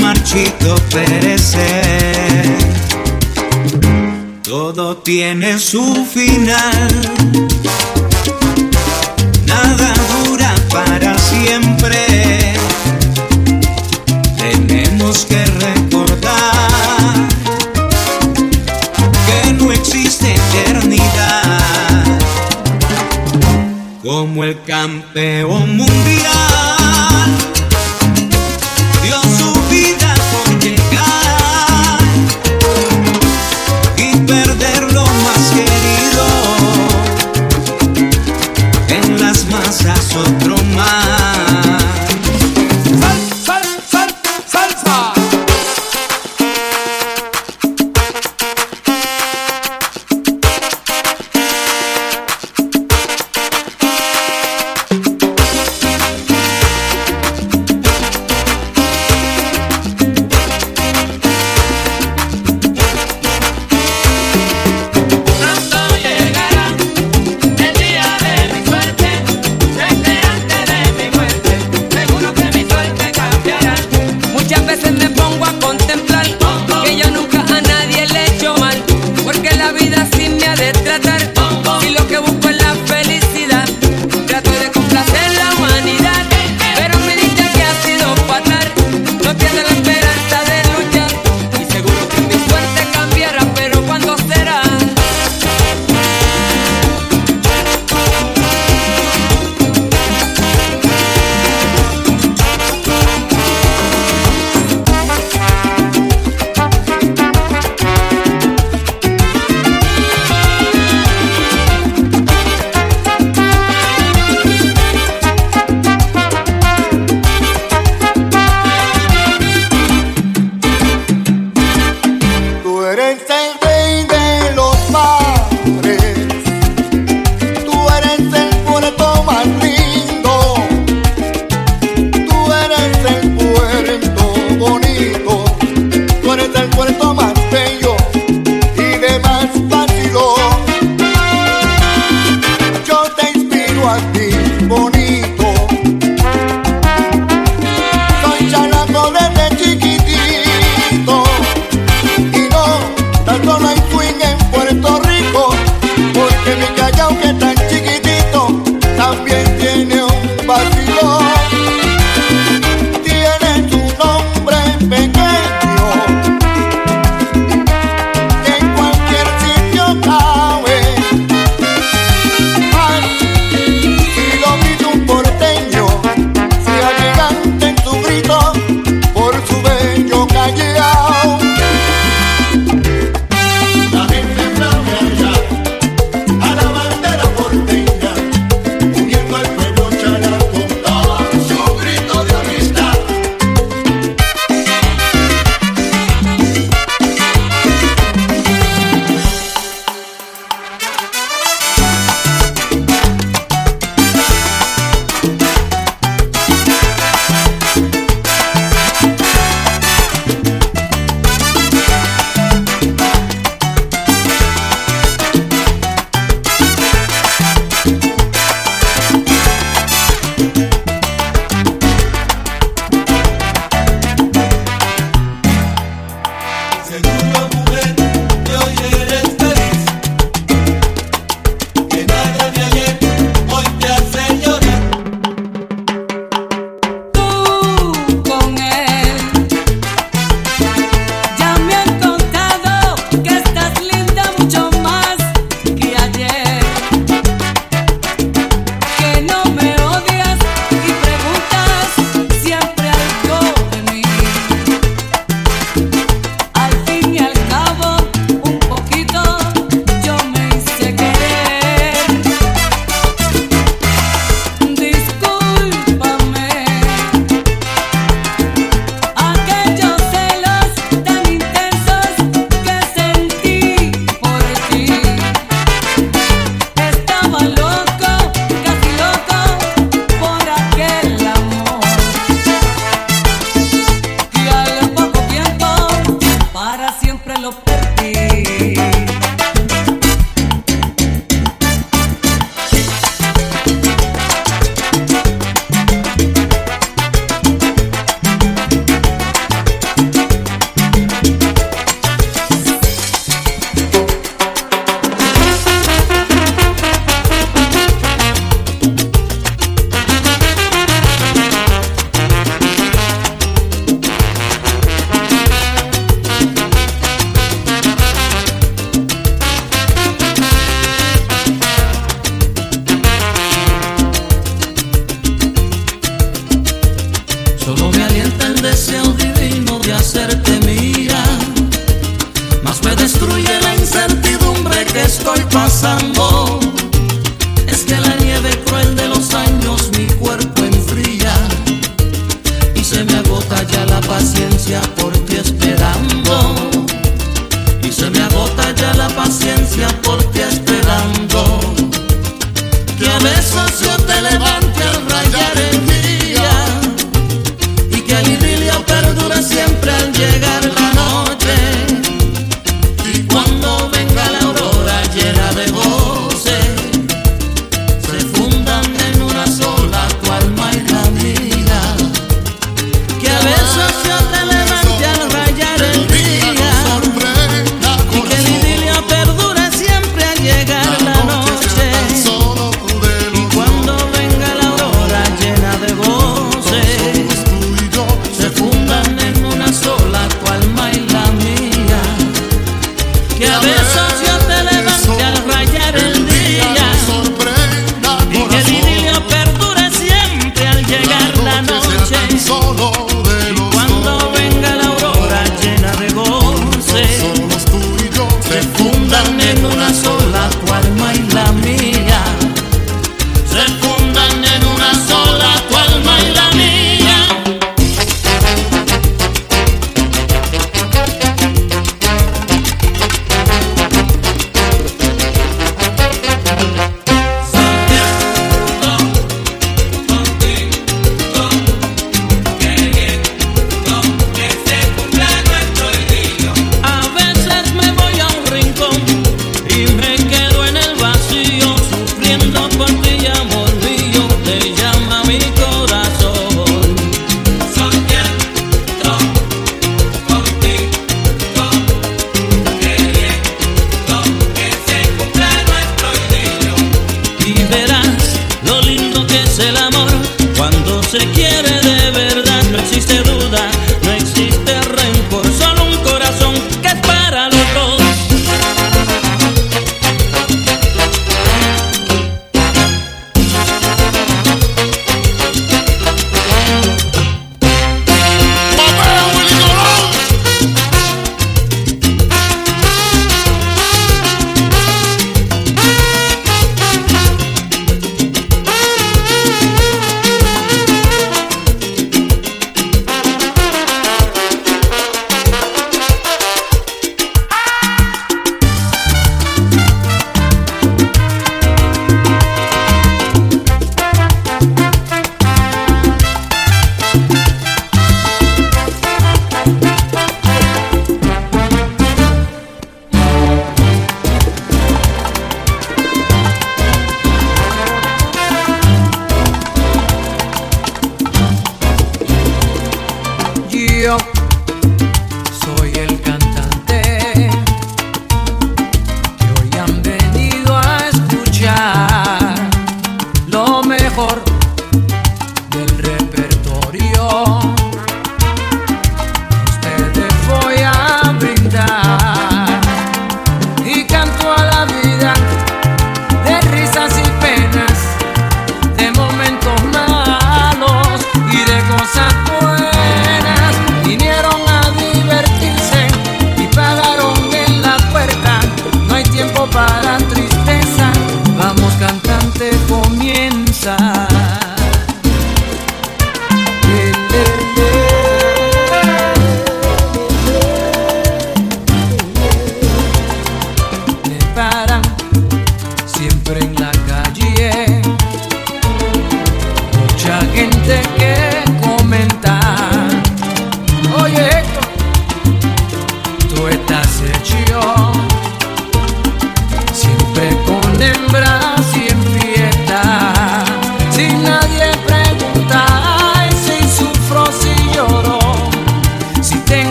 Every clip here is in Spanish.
marchito perecer. Todo tiene su final. Nada dura para siempre. Tenemos que recordar que no existe eternidad. Como el campeón mundial.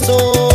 Que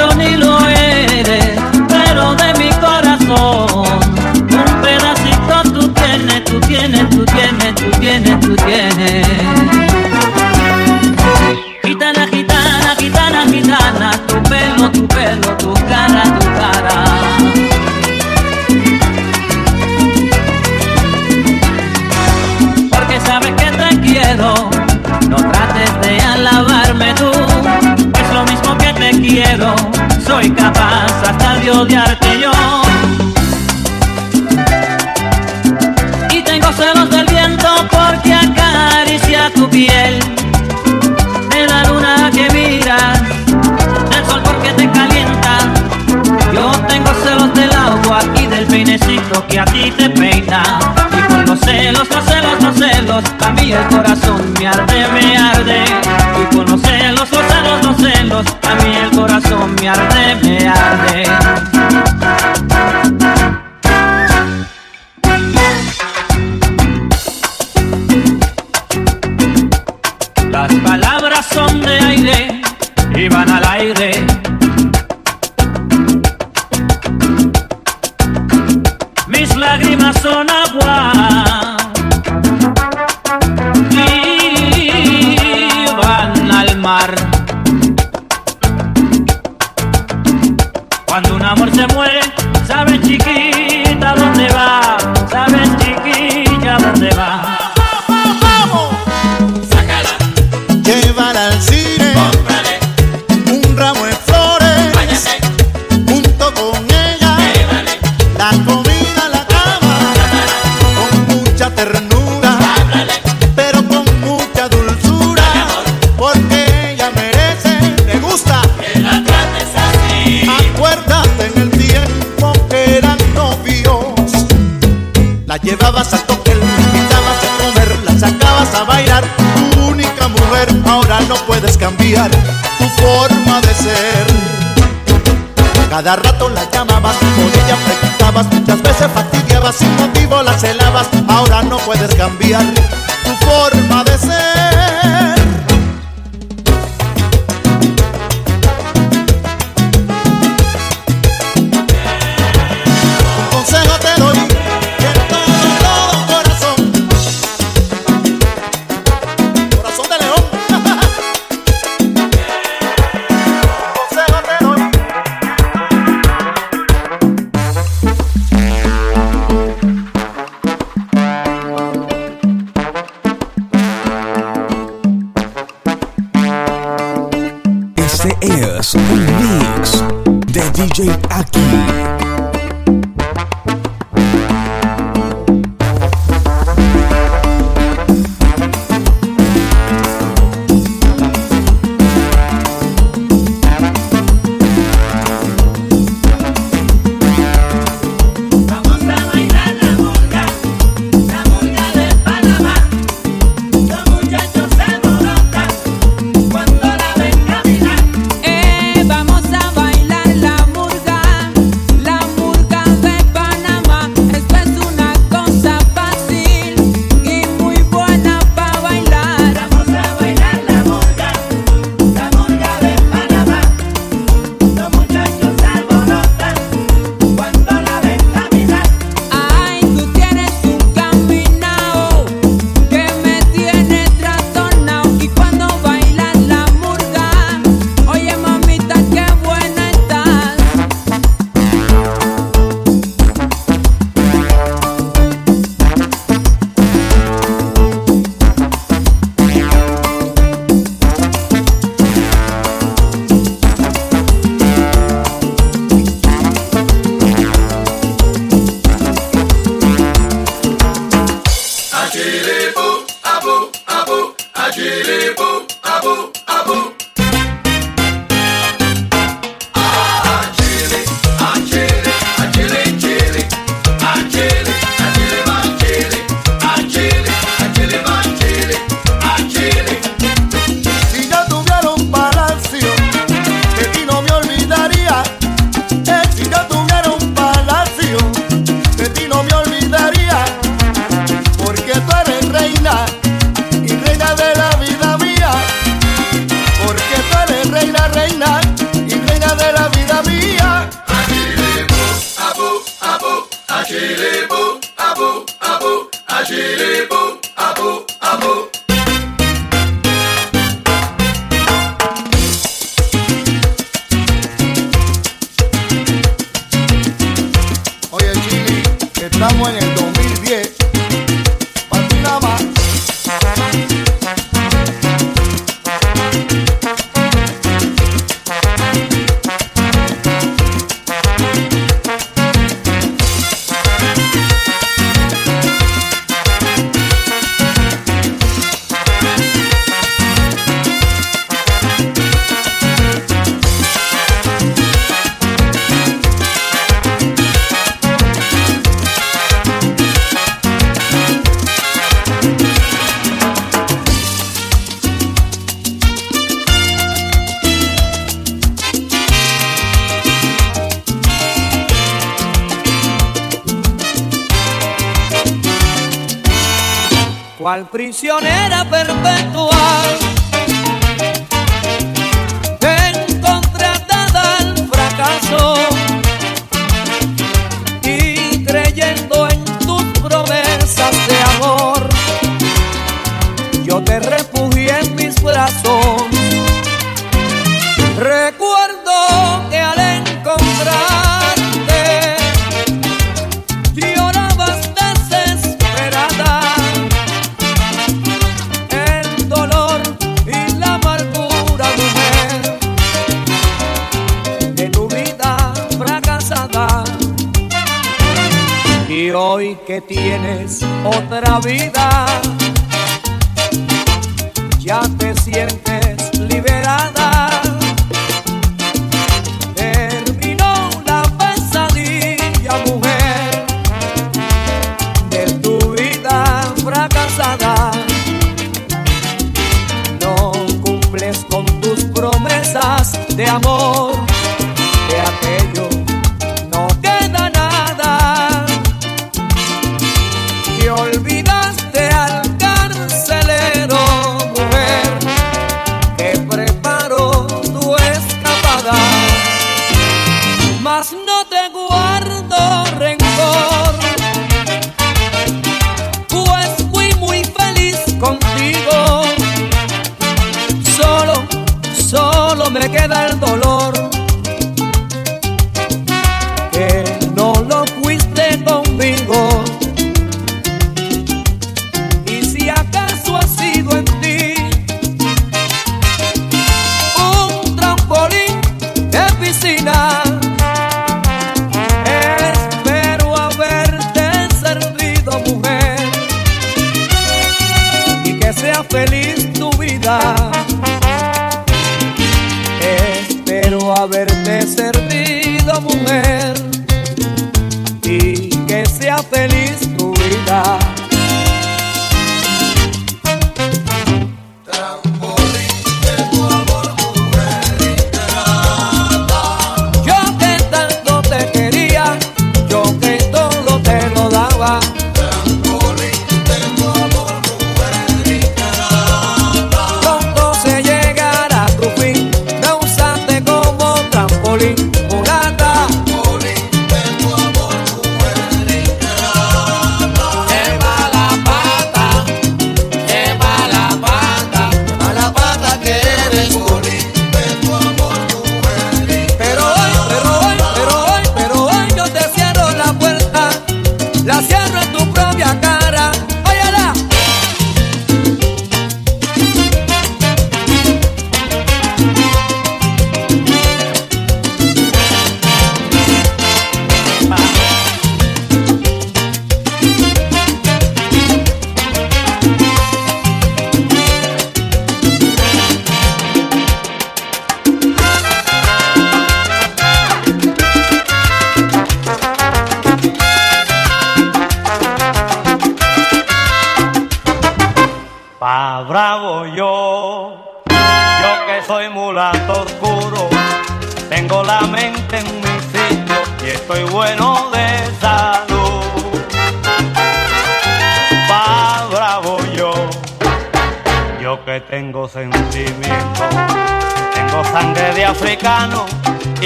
yo ni lo eres, pero de mi corazón un pedacito tú tienes, tú tienes, tú tienes, tú tienes, tú tienes.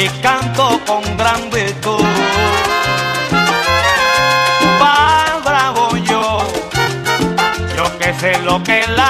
y canto con gran virtud. Bravo yo, yo que sé lo que la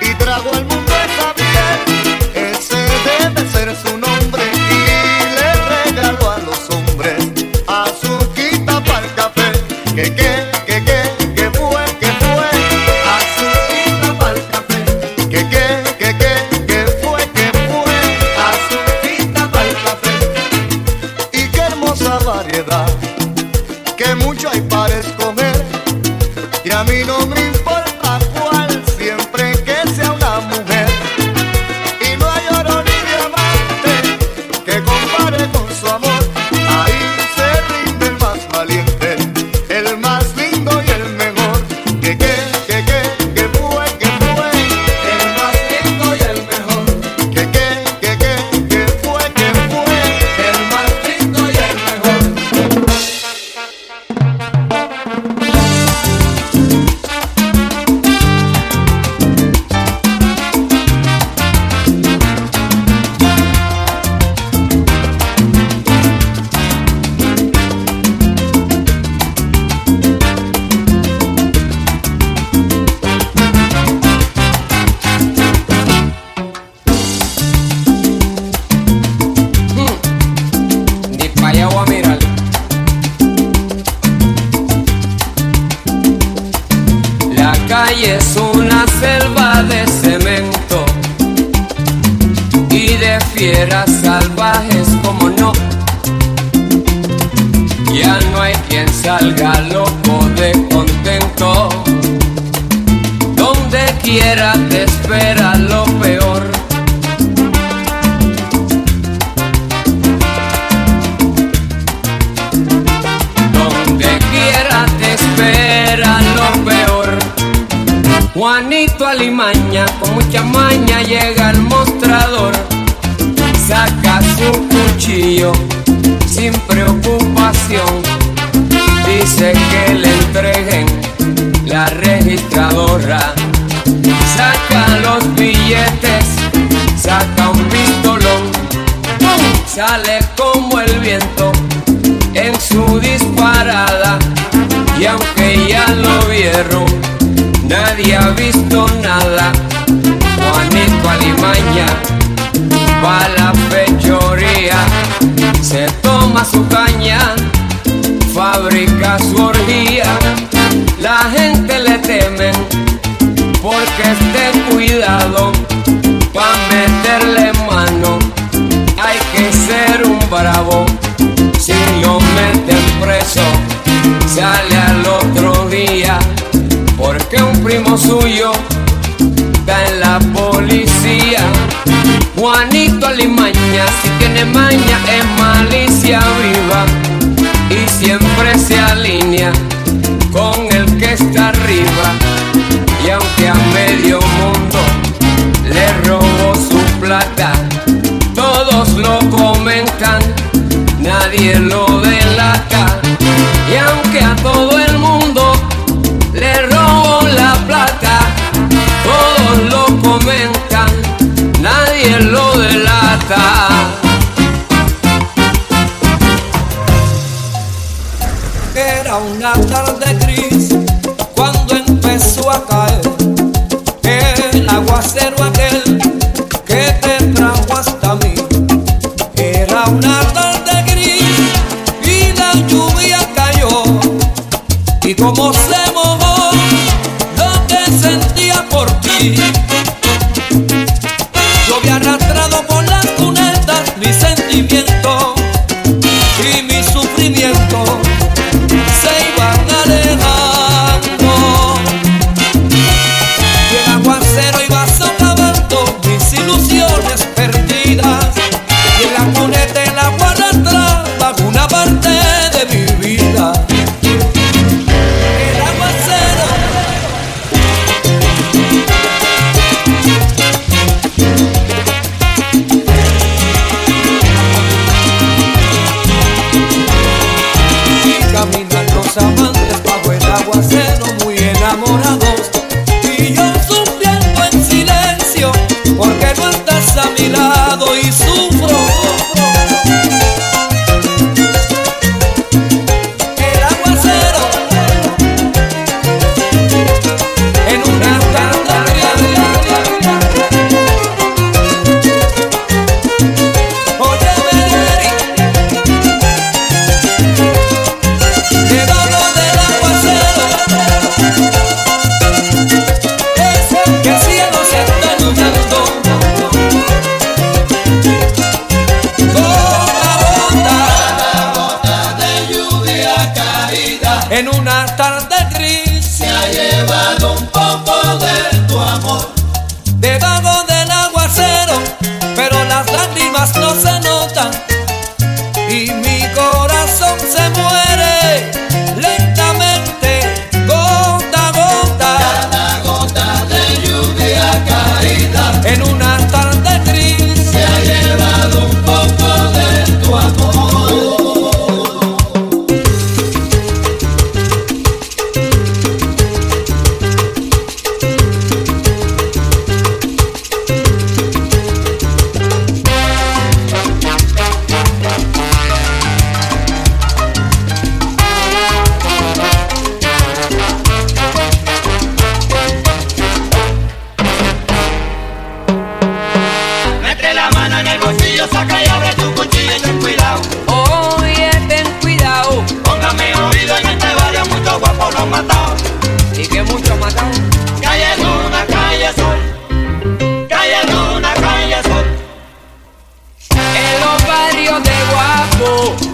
y trajo al con el que está arriba y aunque a medio mundo le robó su plata, todos lo comentan, nadie lo delata y aunque a todos la. cuchillo, saca y abre tu cuchillo y ten cuidado. Oye, ten cuidado. Póngame oído en este barrio, muchos guapos los matados. Y que muchos matados. Calle Luna, calle Sol. Calle Luna, calle Sol. En los barrios de guapo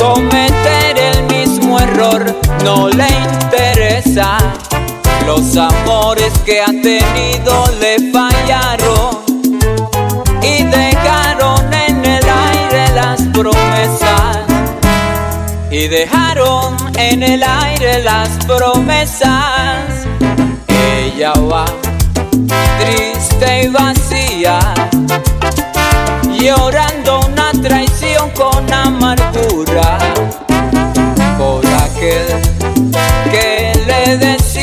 cometer el mismo error no le interesa. Los amores que ha tenido le fallaron y dejaron en el aire las promesas. Y dejaron en el aire las promesas. Ella va triste y vacía llorando una traición con por aquel que le decía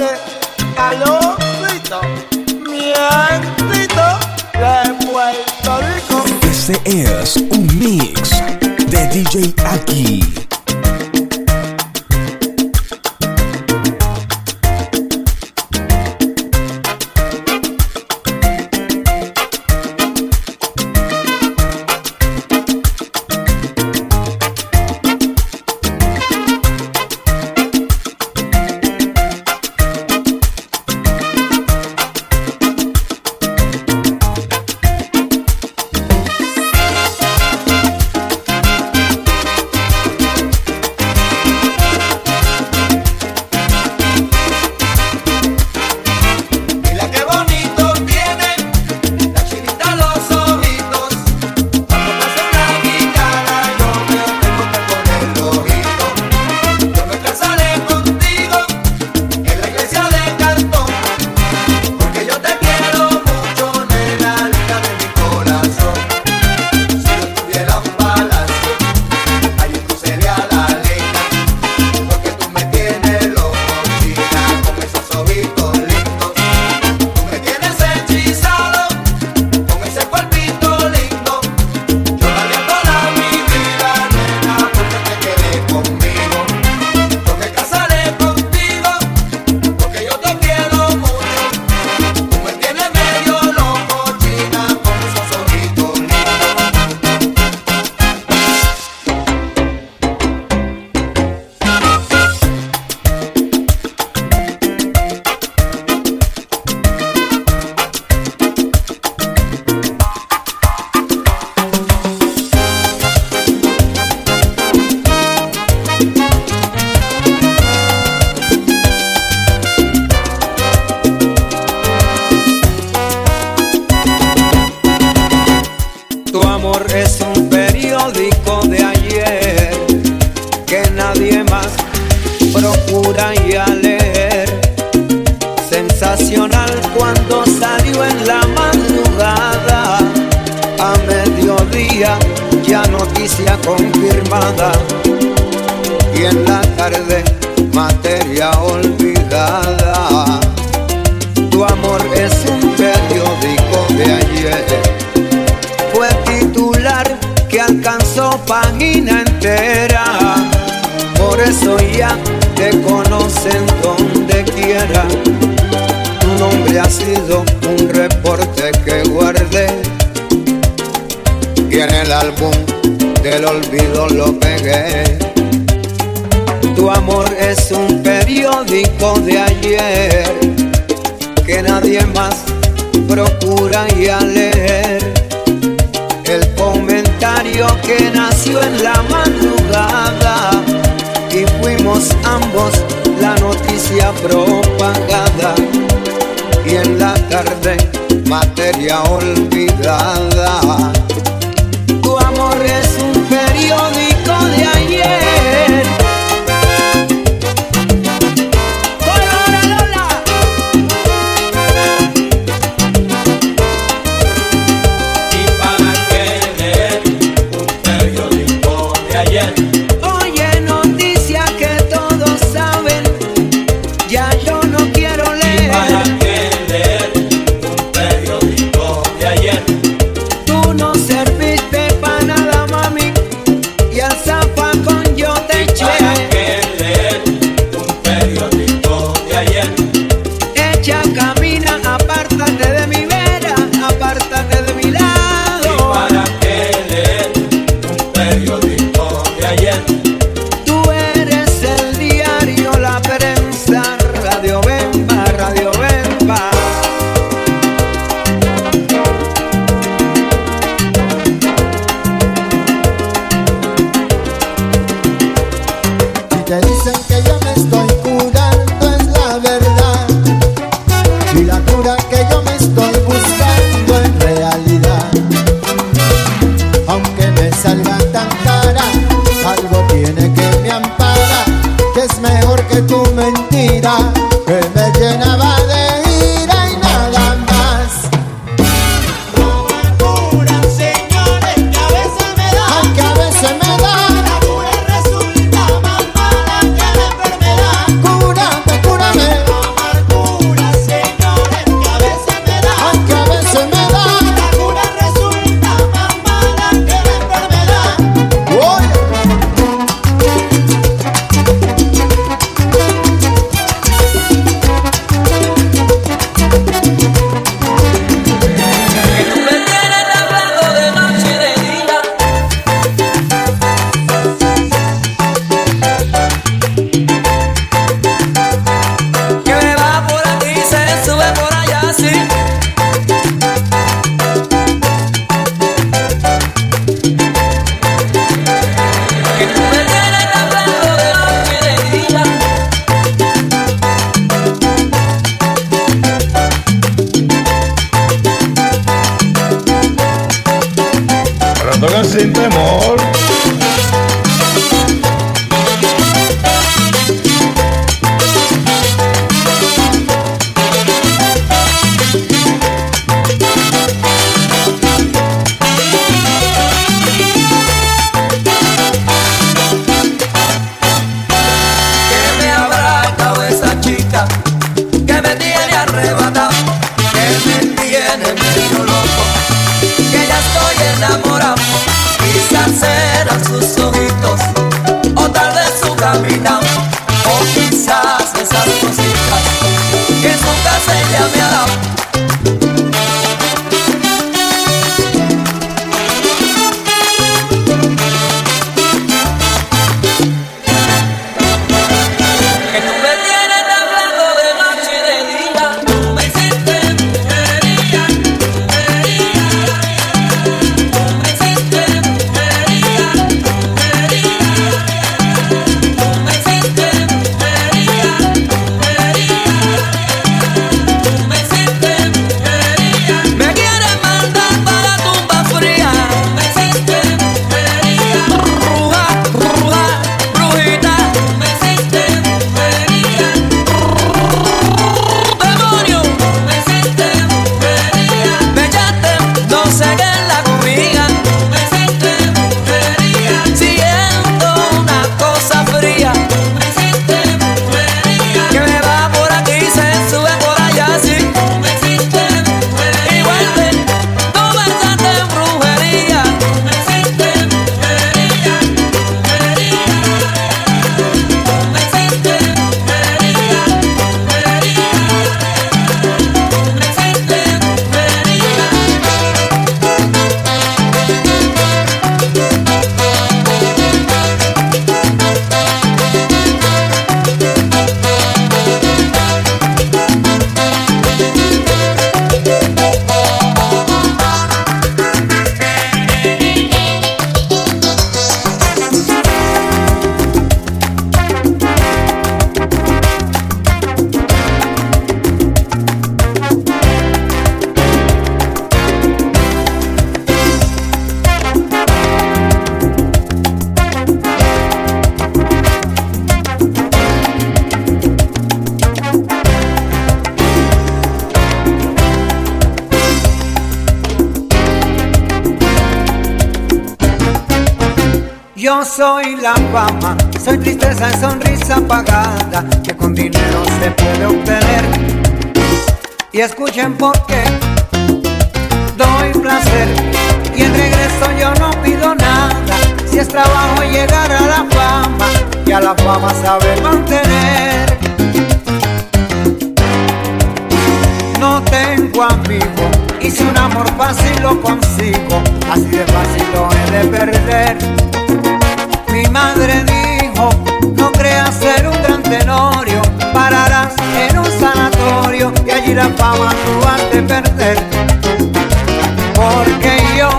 noche, calorcito, mientito de Puerto Rico. Este es un mix de DJ Aki. voy a leer el comentario que nació en la madrugada y fuimos ambos la noticia propagada y en la tarde materia olvidada. Tu amor es que me tiene arrebatado, que me tiene medio loco, que ya estoy enamorado. Quizás serán sus ojitos, o tal vez su caminado, o quizás esas cositas que su casa ella me ha dado. Fama, soy tristeza y sonrisa apagada que con dinero se puede obtener. Y escuchen por qué doy placer y en regreso yo no pido nada. Si es trabajo llegar a la fama y a la fama saber mantener. No tengo amigo y si un amor fácil lo consigo, así de fácil lo he de perder. Mi madre dijo, no creas ser un gran tenorio, pararás en un sanatorio y allí la fama tú has de perder. Porque yo,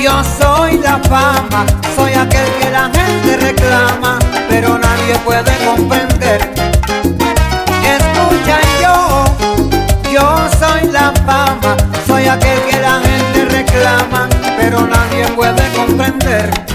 yo soy la fama, soy aquel que la gente reclama, pero nadie puede comprender. Escucha yo, yo soy la fama, soy aquel que la gente reclama, pero nadie puede comprender.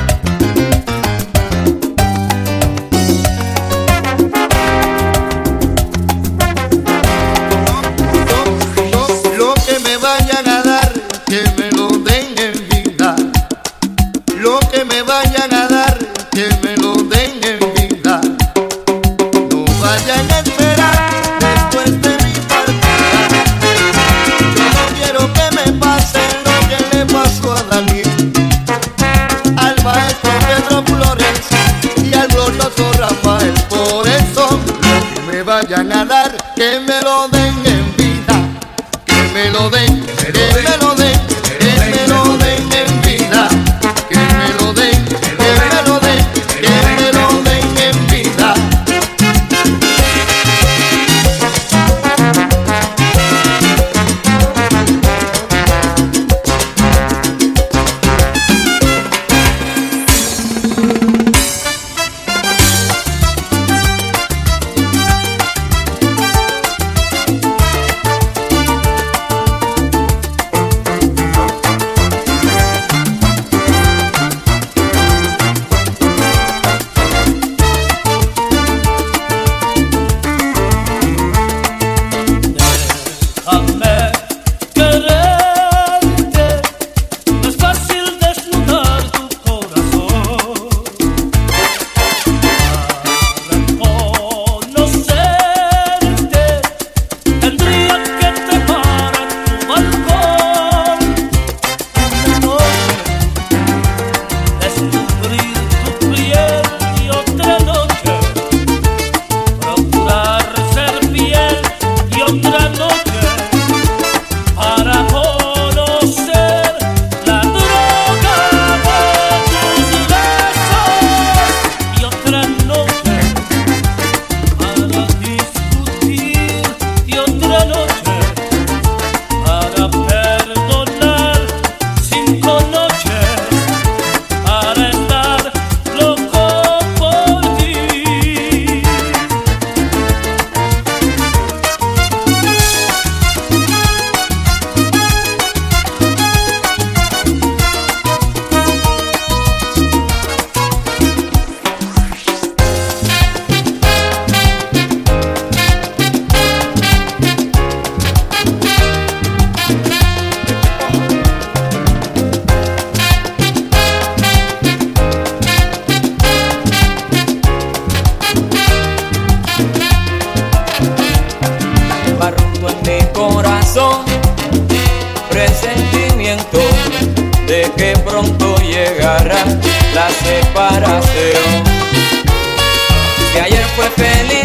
La separación. Que ayer fue felicidad,